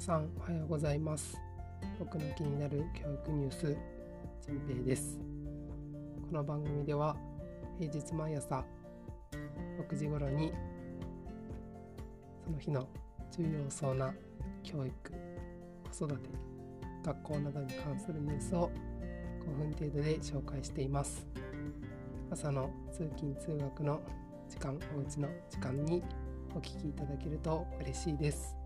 皆さんおはようございます。僕の気になる教育ニュースじんぺいです。この番組では平日毎朝6時頃にその日の重要そうな教育子育て学校などに関するニュースを5分程度で紹介しています。朝の通勤通学の時間おうちの時間にお聞きいただけると嬉しいです。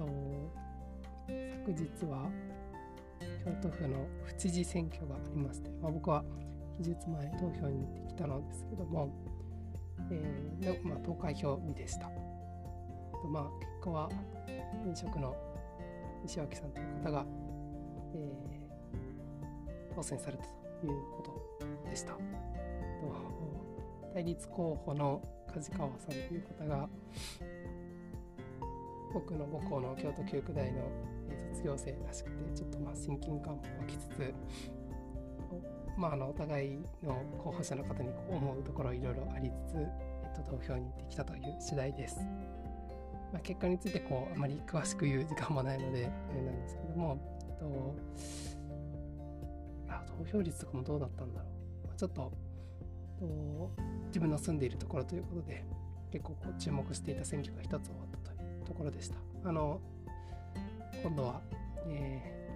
と昨日は京都府の府知事選挙がありまして、まあ、僕は期日前投票に行ってきたのですけども、えー、のまあ、投開票日でした。とまあ、結果は現職の西脇さんという方が、えー、当選されたということでした。と対立候補の梶川さんという方が僕の母校の京都教育大の卒業生らしくてちょっとまあ親近感も湧きつつまあ、あのお互いの候補者の方に思うところいろいろありつつ、えっと、投票に行ってきたという次第です。まあ、結果についてこうあまり詳しく言う時間もないのであれなんですけども、えっと、あ投票率とかもどうだったんだろう、まあ、ちょっとと自分の住んでいるところということで結構こう注目していた選挙が一つ終わったころでした。あの今度は、え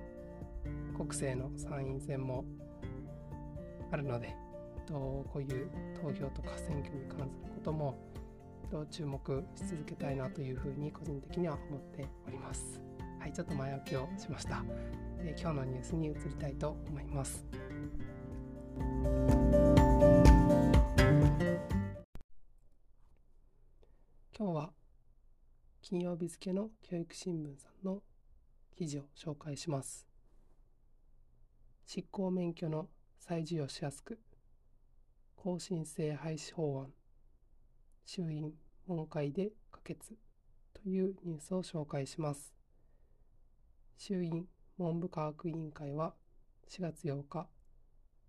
ー、国政の参院選もあるので、とこういう投票とか選挙に関することもと注目し続けたいなというふうに個人的には思っております。はい、ちょっと前置きをしました。えー、今日のニュースに移りたいと思います。今日は金曜日付の教育新聞さんの記事を紹介します。執行免許の再授与しやすく更新制廃止法案衆院門会で可決というニュースを紹介します衆院文部科学委員会は4月8日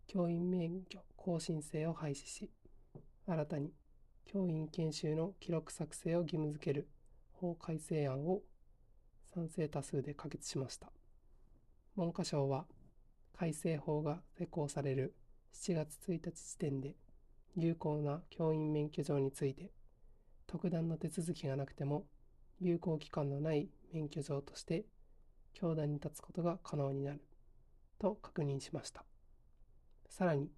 教員免許更新制を廃止し新たに教員研修の記録作成を義務付ける法改正案を賛成多数で可決しました。文科省は改正法が施行される7月1日時点で有効な教員免許状について特段の手続きがなくても有効期間のない免許状として教壇に立つことが可能になると確認しました。さらに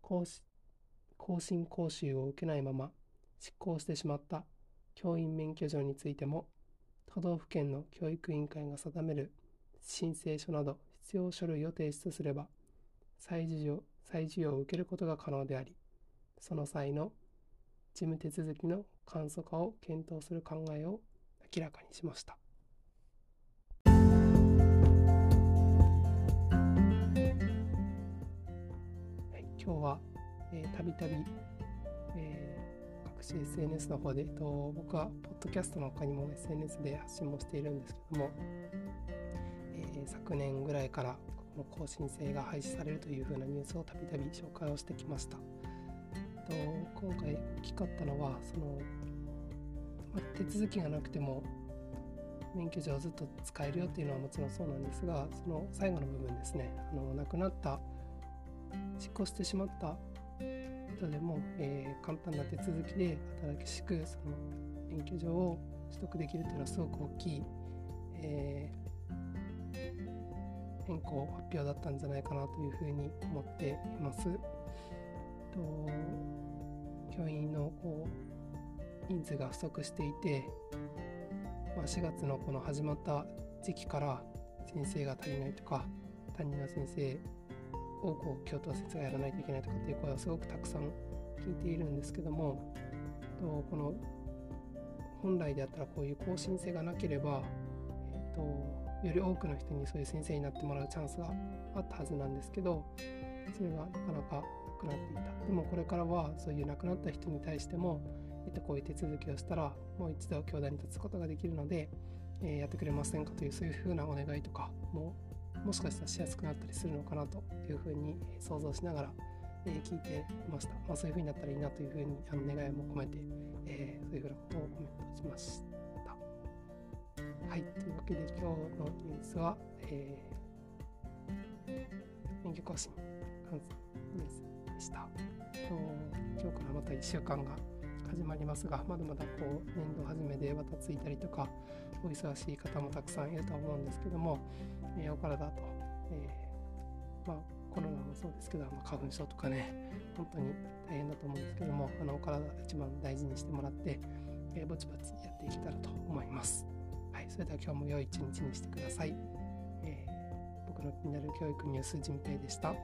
更新講習を受けないまま執行してしまった教員免許状についても都道府県の教育委員会が定める申請書など必要書類を提出すれば再授与再授与を受けることが可能でありその際の事務手続きの簡素化を検討する考えを明らかにしました。今日はたびたび各種 SNS の方で、えっと、僕はポッドキャストの他にも SNS で発信もしているんですけども、え昨年ぐらいからこの更新制が廃止されるというふうなニュースをたびたび紹介をしてきました。と今回大きかったのはその、ま手続きがなくても免許証をずっと使えるよっていうのはもちろんそうなんですがその最後の部分ですねあの亡くなった執行してしまった人でも、えー、簡単な手続きで新しくその免許状を取得できるというのはすごく大きい、えー変更発表だったんじゃないかなというふうに思っています。と教員のこう人数が不足していて、まあ、4月のこの始まった時期から先生が足りないとか担任の先生をこう教頭先生がやらないといけないとかっていう声はすごくたくさん聞いているんですけどもとこの本来であったらこういう更新性がなければ、えーとより多くの人にそういう先生になってもらうチャンスがあったはずなんですけどそれがなかなかなくなっていた。でもこれからはそういう亡くなった人に対しても、えっと、こういう手続きをしたらもう一度教団に立つことができるので、えー、やってくれませんかというそういうふうなお願いとかももしかしたらしやすくなったりするのかなというふうに想像しながら、えー、聞いていました、まあ、そういうふうになったらいいなというふうにあの願いも込めて、えー、そういうふうなことをコメントしました。はい、というわけで今日のニュースは、えー、免許更新関するニュースでした。今日からまた1週間が始まりますが、まだまだこう年度初めでバタついたりとか、お忙しい方もたくさんいると思うんですけども、えー、お体と、えー、まあ、コロナもそうですけど、まあ、花粉症とかね、本当に大変だと思うんですけども、あのお体一番大事にしてもらって、えー、ぼちぼちやっていけたらと思います。はい、それでは今日も良い一日にしてください。えー、僕の気になる教育ニュース、じんぺいでした。